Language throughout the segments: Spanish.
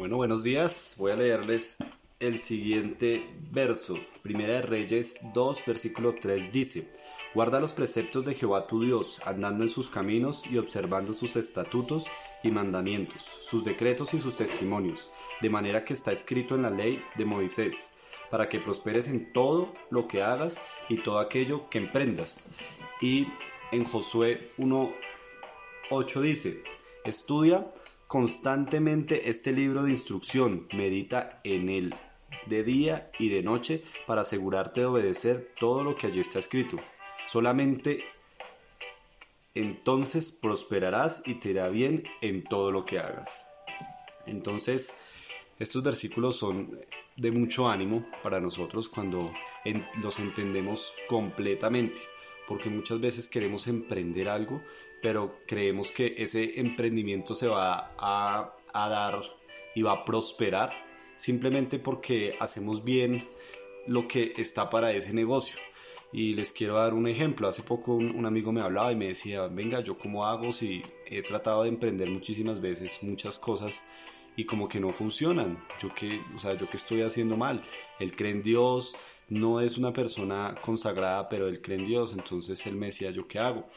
Bueno, buenos días. Voy a leerles el siguiente verso. Primera de Reyes 2, versículo 3 dice, Guarda los preceptos de Jehová tu Dios, andando en sus caminos y observando sus estatutos y mandamientos, sus decretos y sus testimonios, de manera que está escrito en la ley de Moisés, para que prosperes en todo lo que hagas y todo aquello que emprendas. Y en Josué 1, 8 dice, Estudia constantemente este libro de instrucción, medita en él de día y de noche para asegurarte de obedecer todo lo que allí está escrito. Solamente entonces prosperarás y te irá bien en todo lo que hagas. Entonces, estos versículos son de mucho ánimo para nosotros cuando los entendemos completamente, porque muchas veces queremos emprender algo, pero creemos que ese emprendimiento se va a, dar y va a prosperar simplemente porque hacemos bien lo que está para ese negocio. Y les quiero dar un ejemplo. Hace poco un, amigo me hablaba y me decía, venga, yo cómo hago si he tratado de emprender muchísimas veces muchas cosas y como que no funcionan. Yo que, o sea, yo que estoy haciendo mal. Él cree en Dios, no es una persona consagrada, pero él cree en Dios. Entonces él me decía, ¿yo qué hago?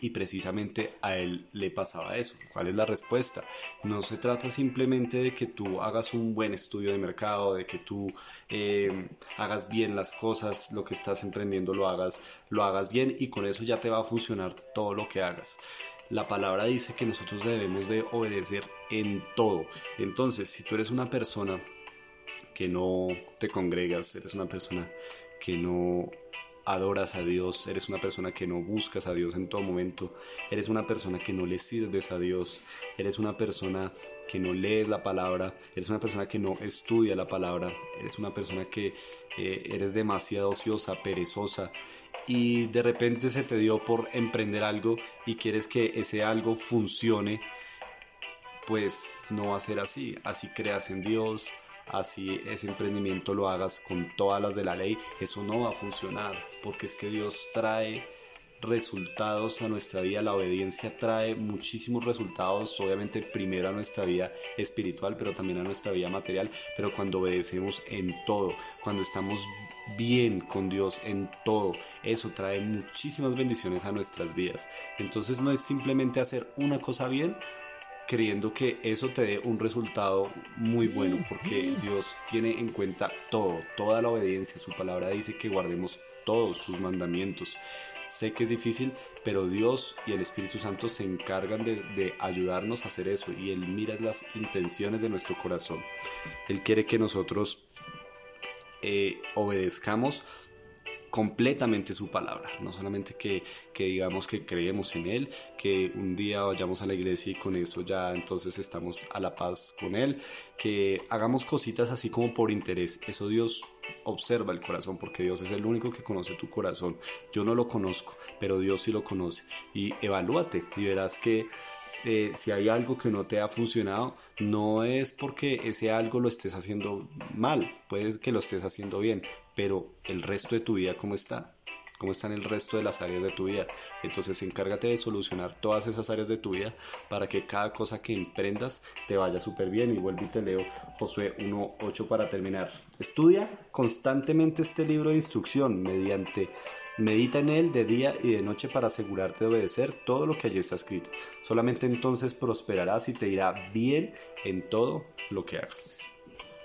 Y precisamente a él le pasaba eso. ¿Cuál es la respuesta? No se trata simplemente de que tú hagas un buen estudio de mercado, de que tú eh, hagas bien las cosas, lo que estás emprendiendo lo hagas, lo hagas bien y con eso ya te va a funcionar todo lo que hagas. La palabra dice que nosotros debemos de obedecer en todo. Entonces, si tú eres una persona que no te congregas, eres una persona que no adoras a Dios, eres una persona que no buscas a Dios en todo momento, eres una persona que no le sirves a Dios, eres una persona que no lees la palabra, eres una persona que no estudia la palabra, eres una persona que eh, eres demasiado ociosa, perezosa y de repente se te dio por emprender algo y quieres que ese algo funcione, pues no va a ser así, así creas en Dios, así ese emprendimiento lo hagas con todas las de la ley, eso no va a funcionar, porque es que Dios trae resultados a nuestra vida, la obediencia trae muchísimos resultados, obviamente primero a nuestra vida espiritual, pero también a nuestra vida material, pero cuando obedecemos en todo, cuando estamos bien con Dios en todo, eso trae muchísimas bendiciones a nuestras vidas. Entonces no es simplemente hacer una cosa bien, creyendo que eso te dé un resultado muy bueno, porque Dios tiene en cuenta todo, toda la obediencia. Su palabra dice que guardemos todos sus mandamientos. Sé que es difícil, pero Dios y el Espíritu Santo se encargan de, ayudarnos a hacer eso y Él mira las intenciones de nuestro corazón. Él quiere que nosotros eh, obedezcamos completamente su palabra, no solamente que, que, digamos que creemos en Él, que un día vayamos a la iglesia y con eso ya entonces estamos a la paz con Él, que hagamos cositas así como por interés, eso Dios observa el corazón porque Dios es el único que conoce tu corazón, yo no lo conozco, pero Dios sí lo conoce. Y evalúate y verás que eh, si hay algo que no te ha funcionado, no es porque ese algo lo estés haciendo mal, puede que lo estés haciendo bien, pero el resto de tu vida, ¿cómo está? ¿Cómo están el resto de las áreas de tu vida? Entonces encárgate de solucionar todas esas áreas de tu vida para que cada cosa que emprendas te vaya súper bien. Y vuelvo y te leo Josué 1.8 para terminar. Estudia constantemente este libro de instrucción mediante Medita en él de día y de noche para asegurarte de obedecer todo lo que allí está escrito. Solamente entonces prosperarás y te irá bien en todo lo que hagas.